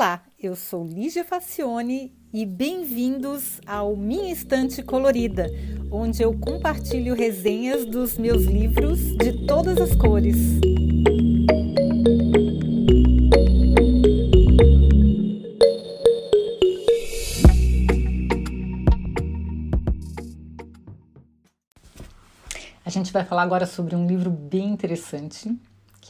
Olá, eu sou Lígia Facione e bem-vindos ao Minha Estante Colorida, onde eu compartilho resenhas dos meus livros de todas as cores. A gente vai falar agora sobre um livro bem interessante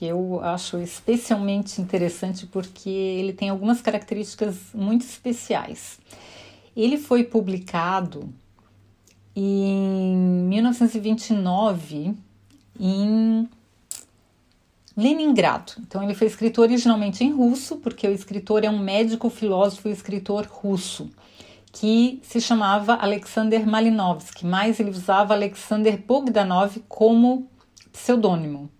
que eu acho especialmente interessante porque ele tem algumas características muito especiais. Ele foi publicado em 1929 em Leningrado. Então ele foi escrito originalmente em russo, porque o escritor é um médico, filósofo e escritor russo, que se chamava Alexander Malinovsky, mas ele usava Alexander Bogdanov como pseudônimo.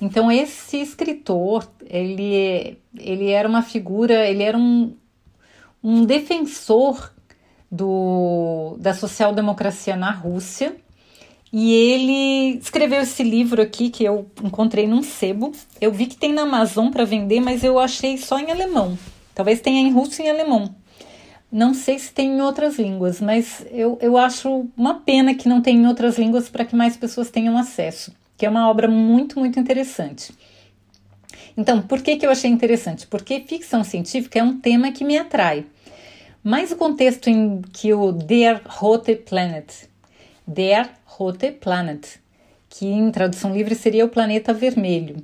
Então esse escritor, ele, ele era uma figura, ele era um, um defensor do, da social-democracia na Rússia, e ele escreveu esse livro aqui que eu encontrei num sebo. Eu vi que tem na Amazon para vender, mas eu achei só em alemão. Talvez tenha em russo e em alemão. Não sei se tem em outras línguas, mas eu, eu acho uma pena que não tem em outras línguas para que mais pessoas tenham acesso que é uma obra muito, muito interessante. Então, por que, que eu achei interessante? Porque ficção científica é um tema que me atrai. Mas o contexto em que o Der Rote Planet, Der Rote Planet, que em tradução livre seria o planeta vermelho.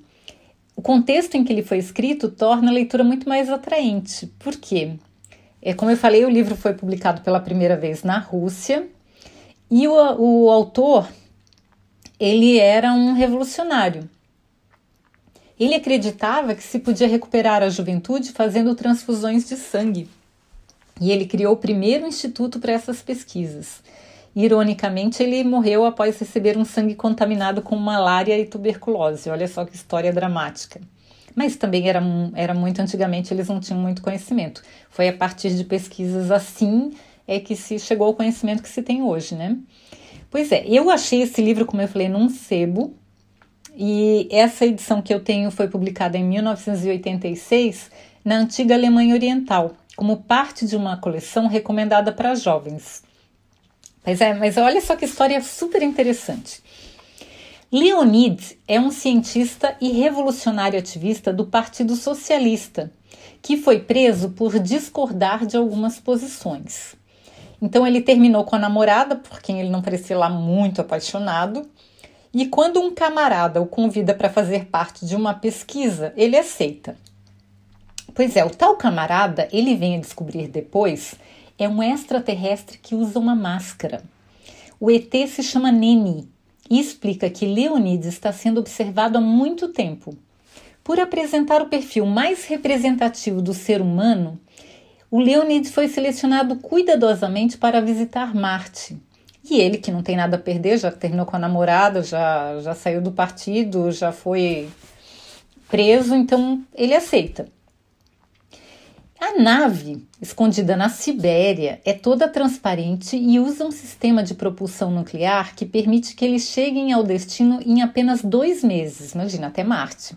O contexto em que ele foi escrito torna a leitura muito mais atraente. Por quê? É, como eu falei, o livro foi publicado pela primeira vez na Rússia e o, o autor ele era um revolucionário. Ele acreditava que se podia recuperar a juventude fazendo transfusões de sangue. E ele criou o primeiro instituto para essas pesquisas. Ironicamente, ele morreu após receber um sangue contaminado com malária e tuberculose. Olha só que história dramática. Mas também era, era muito antigamente, eles não tinham muito conhecimento. Foi a partir de pesquisas assim é que se chegou ao conhecimento que se tem hoje, né? Pois é, eu achei esse livro, como eu falei, num sebo, e essa edição que eu tenho foi publicada em 1986 na antiga Alemanha Oriental, como parte de uma coleção recomendada para jovens. Pois é, mas olha só que história super interessante. Leonid é um cientista e revolucionário ativista do Partido Socialista, que foi preso por discordar de algumas posições. Então ele terminou com a namorada, por quem ele não parecia lá muito apaixonado. E quando um camarada o convida para fazer parte de uma pesquisa, ele aceita. Pois é, o tal camarada, ele vem a descobrir depois, é um extraterrestre que usa uma máscara. O ET se chama Neni e explica que Leonides está sendo observado há muito tempo. Por apresentar o perfil mais representativo do ser humano, o Leonid foi selecionado cuidadosamente para visitar Marte. E ele, que não tem nada a perder, já terminou com a namorada, já, já saiu do partido, já foi preso, então ele aceita. A nave, escondida na Sibéria, é toda transparente e usa um sistema de propulsão nuclear que permite que eles cheguem ao destino em apenas dois meses, imagina, até Marte.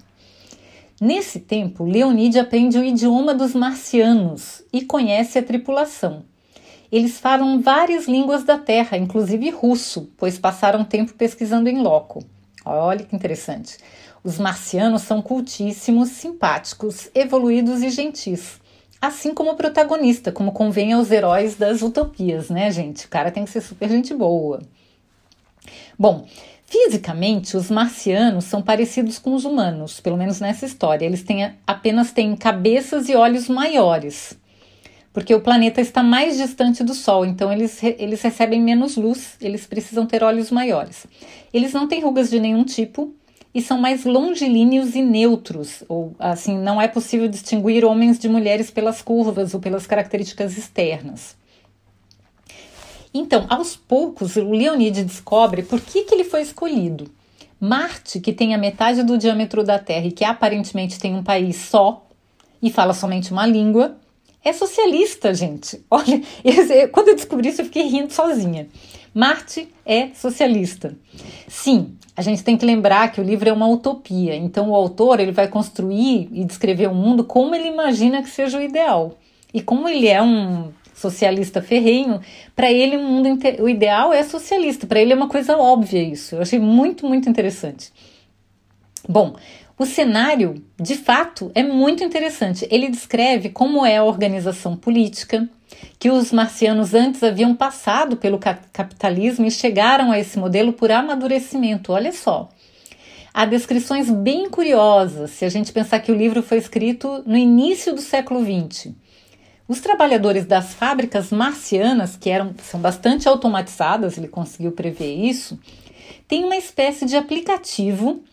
Nesse tempo, Leonide aprende o idioma dos marcianos e conhece a tripulação. Eles falam várias línguas da Terra, inclusive russo, pois passaram tempo pesquisando em loco. Olha que interessante. Os marcianos são cultíssimos, simpáticos, evoluídos e gentis. Assim como o protagonista, como convém aos heróis das utopias, né, gente? O cara tem que ser super gente boa. Bom, Fisicamente, os marcianos são parecidos com os humanos, pelo menos nessa história. Eles têm, apenas têm cabeças e olhos maiores, porque o planeta está mais distante do Sol, então eles, eles recebem menos luz, eles precisam ter olhos maiores. Eles não têm rugas de nenhum tipo e são mais longilíneos e neutros, ou assim, não é possível distinguir homens de mulheres pelas curvas ou pelas características externas. Então, aos poucos, o Leonid descobre por que, que ele foi escolhido. Marte, que tem a metade do diâmetro da Terra e que aparentemente tem um país só e fala somente uma língua, é socialista, gente. Olha, quando eu descobri isso, eu fiquei rindo sozinha. Marte é socialista. Sim, a gente tem que lembrar que o livro é uma utopia. Então o autor ele vai construir e descrever o mundo como ele imagina que seja o ideal. E como ele é um socialista ferrenho, para ele o mundo o ideal é socialista. Para ele é uma coisa óbvia isso. Eu achei muito muito interessante. Bom, o cenário, de fato, é muito interessante. Ele descreve como é a organização política, que os marcianos antes haviam passado pelo capitalismo e chegaram a esse modelo por amadurecimento. Olha só. Há descrições bem curiosas se a gente pensar que o livro foi escrito no início do século XX. Os trabalhadores das fábricas marcianas, que eram, são bastante automatizadas, ele conseguiu prever isso, têm uma espécie de aplicativo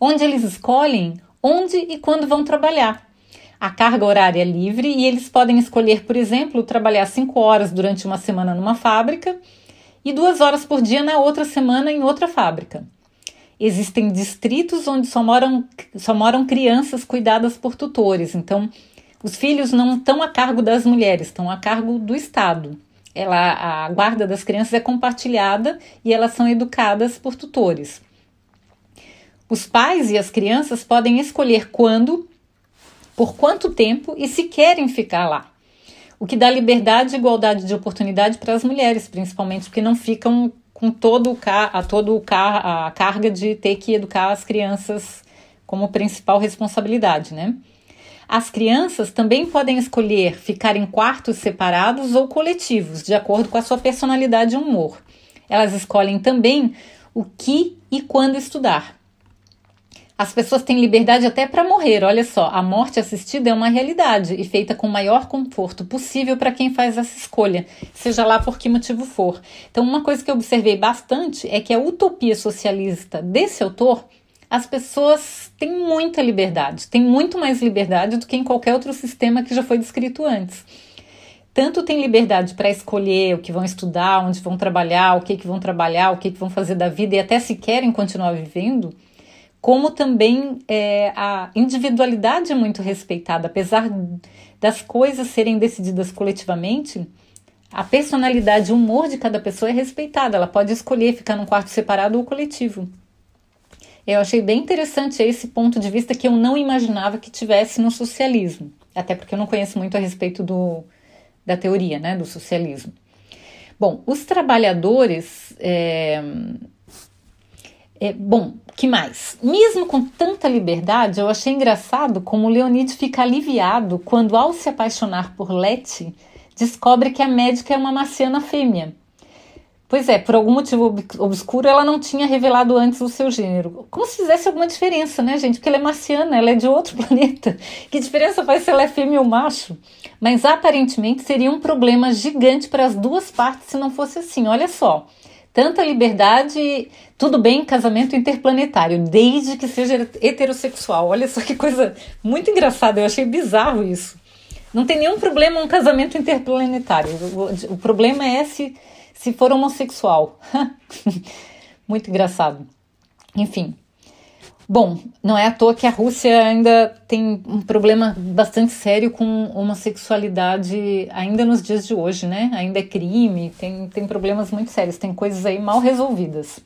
onde eles escolhem onde e quando vão trabalhar. A carga horária é livre e eles podem escolher, por exemplo, trabalhar cinco horas durante uma semana numa fábrica e duas horas por dia na outra semana em outra fábrica. Existem distritos onde só moram, só moram crianças cuidadas por tutores, então os filhos não estão a cargo das mulheres, estão a cargo do Estado. Ela, a guarda das crianças é compartilhada e elas são educadas por tutores. Os pais e as crianças podem escolher quando, por quanto tempo e se querem ficar lá. O que dá liberdade e igualdade de oportunidade para as mulheres, principalmente porque não ficam com todo o a todo o a carga de ter que educar as crianças como principal responsabilidade, né? As crianças também podem escolher ficar em quartos separados ou coletivos, de acordo com a sua personalidade e humor. Elas escolhem também o que e quando estudar. As pessoas têm liberdade até para morrer. Olha só, a morte assistida é uma realidade e feita com o maior conforto possível para quem faz essa escolha, seja lá por que motivo for. Então, uma coisa que eu observei bastante é que a utopia socialista desse autor, as pessoas têm muita liberdade, têm muito mais liberdade do que em qualquer outro sistema que já foi descrito antes tanto têm liberdade para escolher o que vão estudar, onde vão trabalhar, o que, que vão trabalhar, o que, que vão fazer da vida e até se querem continuar vivendo, como também é, a individualidade é muito respeitada, apesar das coisas serem decididas coletivamente, a personalidade, o humor de cada pessoa é respeitada. Ela pode escolher ficar num quarto separado ou coletivo. Eu achei bem interessante esse ponto de vista que eu não imaginava que tivesse no socialismo, até porque eu não conheço muito a respeito do, da teoria, né, do socialismo. Bom, os trabalhadores é, é, bom, que mais? Mesmo com tanta liberdade, eu achei engraçado como Leonid fica aliviado quando, ao se apaixonar por Letty, descobre que a médica é uma marciana fêmea. Pois é, por algum motivo obscuro, ela não tinha revelado antes o seu gênero. Como se fizesse alguma diferença, né, gente? Porque ela é marciana, ela é de outro planeta. Que diferença faz se ela é fêmea ou macho? Mas aparentemente seria um problema gigante para as duas partes se não fosse assim. Olha só tanta liberdade, tudo bem, casamento interplanetário, desde que seja heterossexual. Olha só que coisa muito engraçada, eu achei bizarro isso. Não tem nenhum problema um casamento interplanetário. O, o problema é se, se for homossexual. muito engraçado. Enfim, Bom, não é à toa que a Rússia ainda tem um problema bastante sério com homossexualidade ainda nos dias de hoje, né? Ainda é crime, tem, tem problemas muito sérios, tem coisas aí mal resolvidas.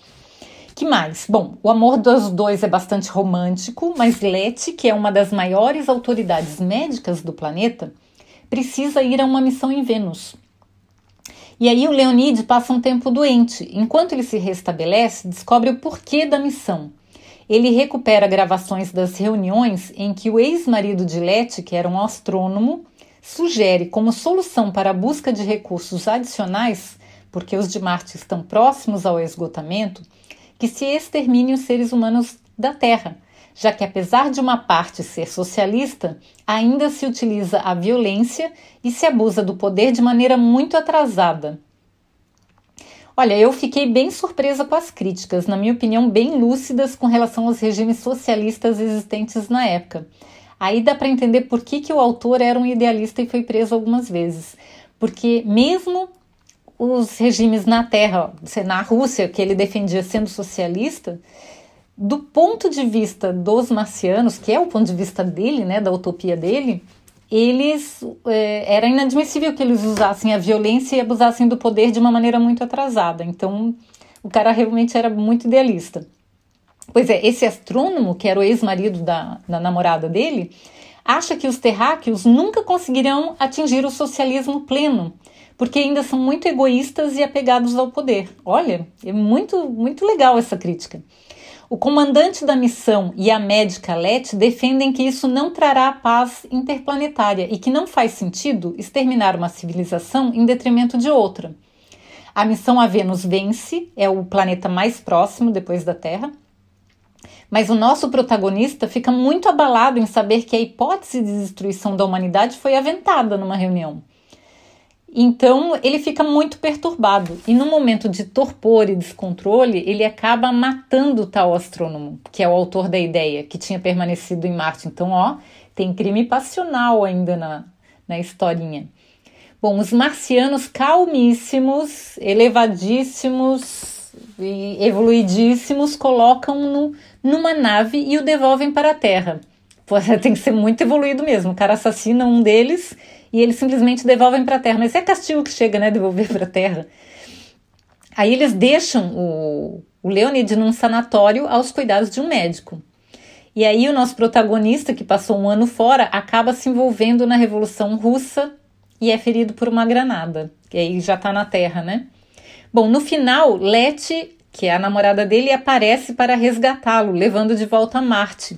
Que mais? Bom, o amor dos dois é bastante romântico, mas Letty, que é uma das maiores autoridades médicas do planeta, precisa ir a uma missão em Vênus. E aí o Leonid passa um tempo doente. Enquanto ele se restabelece, descobre o porquê da missão ele recupera gravações das reuniões em que o ex-marido de Letty, que era um astrônomo, sugere como solução para a busca de recursos adicionais, porque os de Marte estão próximos ao esgotamento, que se extermine os seres humanos da Terra, já que apesar de uma parte ser socialista, ainda se utiliza a violência e se abusa do poder de maneira muito atrasada, Olha, eu fiquei bem surpresa com as críticas, na minha opinião, bem lúcidas com relação aos regimes socialistas existentes na época. Aí dá para entender por que, que o autor era um idealista e foi preso algumas vezes. Porque mesmo os regimes na Terra, na Rússia, que ele defendia sendo socialista, do ponto de vista dos marcianos, que é o ponto de vista dele, né, da utopia dele, eles é, era inadmissível que eles usassem a violência e abusassem do poder de uma maneira muito atrasada. Então, o cara realmente era muito idealista. Pois é, esse astrônomo, que era o ex-marido da, da namorada dele, acha que os terráqueos nunca conseguirão atingir o socialismo pleno, porque ainda são muito egoístas e apegados ao poder. Olha, é muito, muito legal essa crítica. O comandante da missão e a médica Lete defendem que isso não trará paz interplanetária e que não faz sentido exterminar uma civilização em detrimento de outra. A missão a Vênus vence, é o planeta mais próximo depois da Terra, mas o nosso protagonista fica muito abalado em saber que a hipótese de destruição da humanidade foi aventada numa reunião. Então ele fica muito perturbado e no momento de torpor e descontrole ele acaba matando o tal astrônomo, que é o autor da ideia, que tinha permanecido em Marte. Então, ó, tem crime passional ainda na, na historinha. Bom, os marcianos calmíssimos, elevadíssimos e evoluidíssimos colocam no, numa nave e o devolvem para a Terra. Pô, tem que ser muito evoluído mesmo. O cara assassina um deles e eles simplesmente devolvem para a Terra. Mas é castigo que chega, né? Devolver para a Terra. Aí eles deixam o, o Leonid num sanatório aos cuidados de um médico. E aí o nosso protagonista, que passou um ano fora, acaba se envolvendo na Revolução Russa e é ferido por uma granada. E aí já está na Terra, né? Bom, no final, Leti, que é a namorada dele, aparece para resgatá-lo, levando de volta a Marte,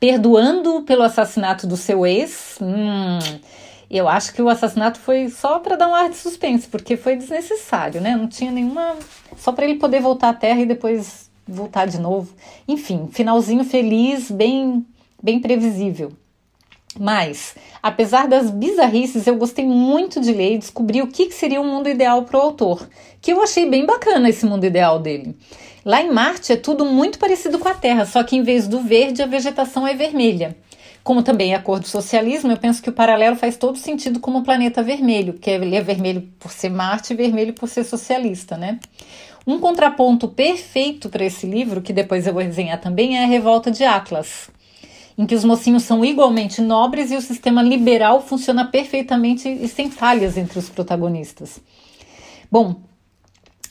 perdoando-o pelo assassinato do seu ex. Hum, eu acho que o assassinato foi só para dar um ar de suspense, porque foi desnecessário, né? Não tinha nenhuma. Só para ele poder voltar à Terra e depois voltar de novo. Enfim, finalzinho feliz, bem, bem previsível. Mas, apesar das bizarrices, eu gostei muito de ler e descobri o que seria um mundo ideal para o autor, que eu achei bem bacana esse mundo ideal dele. Lá em Marte é tudo muito parecido com a Terra, só que em vez do verde, a vegetação é vermelha. Como também é a cor do socialismo, eu penso que o paralelo faz todo sentido como o planeta vermelho, que ele é vermelho por ser Marte e vermelho por ser socialista, né? Um contraponto perfeito para esse livro, que depois eu vou resenhar também, é a Revolta de Atlas, em que os mocinhos são igualmente nobres e o sistema liberal funciona perfeitamente e sem falhas entre os protagonistas. Bom,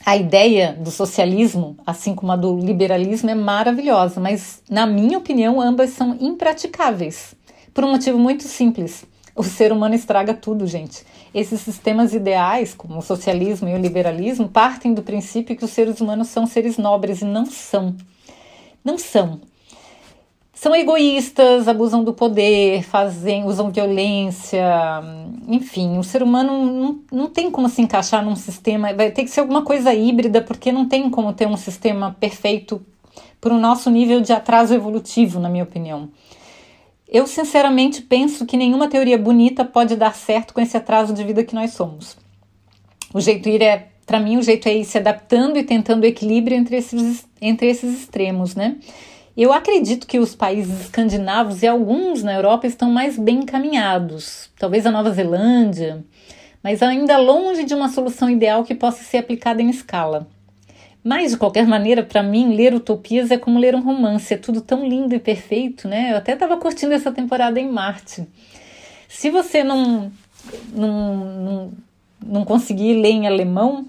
a ideia do socialismo, assim como a do liberalismo, é maravilhosa, mas, na minha opinião, ambas são impraticáveis. Por um motivo muito simples: o ser humano estraga tudo, gente. Esses sistemas ideais, como o socialismo e o liberalismo, partem do princípio que os seres humanos são seres nobres e não são. Não são são egoístas, abusam do poder, fazem, usam violência, enfim, o ser humano não, não tem como se encaixar num sistema, vai ter que ser alguma coisa híbrida, porque não tem como ter um sistema perfeito para o nosso nível de atraso evolutivo, na minha opinião. Eu sinceramente penso que nenhuma teoria bonita pode dar certo com esse atraso de vida que nós somos. O jeito ir é, para mim, o jeito é ir se adaptando e tentando equilíbrio entre esses, entre esses extremos, né? Eu acredito que os países escandinavos e alguns na Europa estão mais bem encaminhados, talvez a Nova Zelândia, mas ainda longe de uma solução ideal que possa ser aplicada em escala. Mas, de qualquer maneira, para mim, ler utopias é como ler um romance, é tudo tão lindo e perfeito, né? Eu até estava curtindo essa temporada em Marte. Se você não, não, não, não conseguir ler em alemão,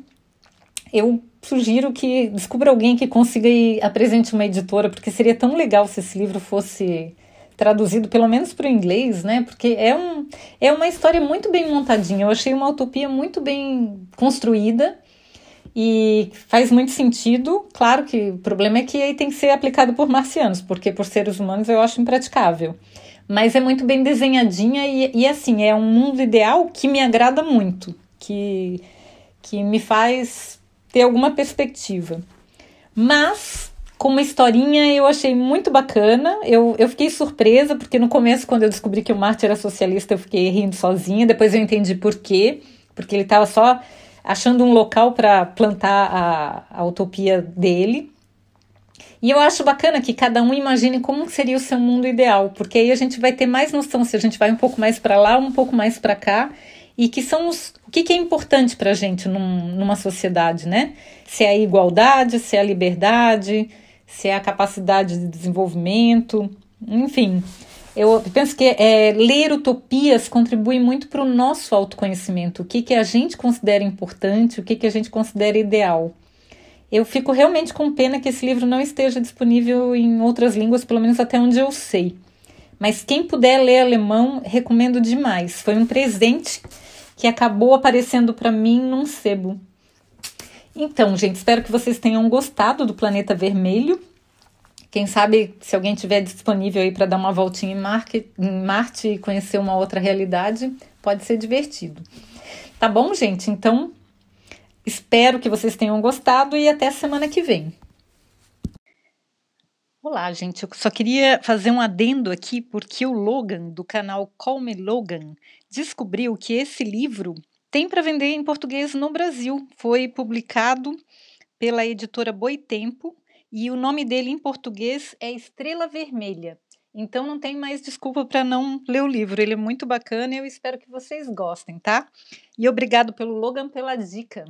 eu sugiro que descubra alguém que consiga e apresente uma editora, porque seria tão legal se esse livro fosse traduzido pelo menos para o inglês, né? Porque é, um, é uma história muito bem montadinha. Eu achei uma utopia muito bem construída e faz muito sentido. Claro que o problema é que aí tem que ser aplicado por marcianos, porque por seres humanos eu acho impraticável. Mas é muito bem desenhadinha e, e assim, é um mundo ideal que me agrada muito, que, que me faz ter alguma perspectiva. Mas, com uma historinha, eu achei muito bacana. Eu, eu fiquei surpresa, porque no começo, quando eu descobri que o Marte era socialista, eu fiquei rindo sozinha. Depois eu entendi por quê. Porque ele estava só achando um local para plantar a, a utopia dele. E eu acho bacana que cada um imagine como seria o seu mundo ideal, porque aí a gente vai ter mais noção se a gente vai um pouco mais para lá, um pouco mais para cá, e que são os, o que, que é importante para a gente num, numa sociedade, né? Se é a igualdade, se é a liberdade, se é a capacidade de desenvolvimento, enfim. Eu penso que é, ler utopias contribui muito para o nosso autoconhecimento, o que, que a gente considera importante, o que, que a gente considera ideal. Eu fico realmente com pena que esse livro não esteja disponível em outras línguas, pelo menos até onde eu sei. Mas quem puder ler alemão, recomendo demais. Foi um presente que acabou aparecendo para mim num sebo. Então, gente, espero que vocês tenham gostado do Planeta Vermelho. Quem sabe, se alguém tiver disponível aí para dar uma voltinha em Marte e conhecer uma outra realidade, pode ser divertido. Tá bom, gente? Então, espero que vocês tenham gostado e até semana que vem. Olá, gente. Eu só queria fazer um adendo aqui porque o Logan, do canal Call Me Logan, descobriu que esse livro tem para vender em português no Brasil. Foi publicado pela editora Boitempo e o nome dele em português é Estrela Vermelha. Então não tem mais desculpa para não ler o livro. Ele é muito bacana e eu espero que vocês gostem, tá? E obrigado pelo Logan pela dica.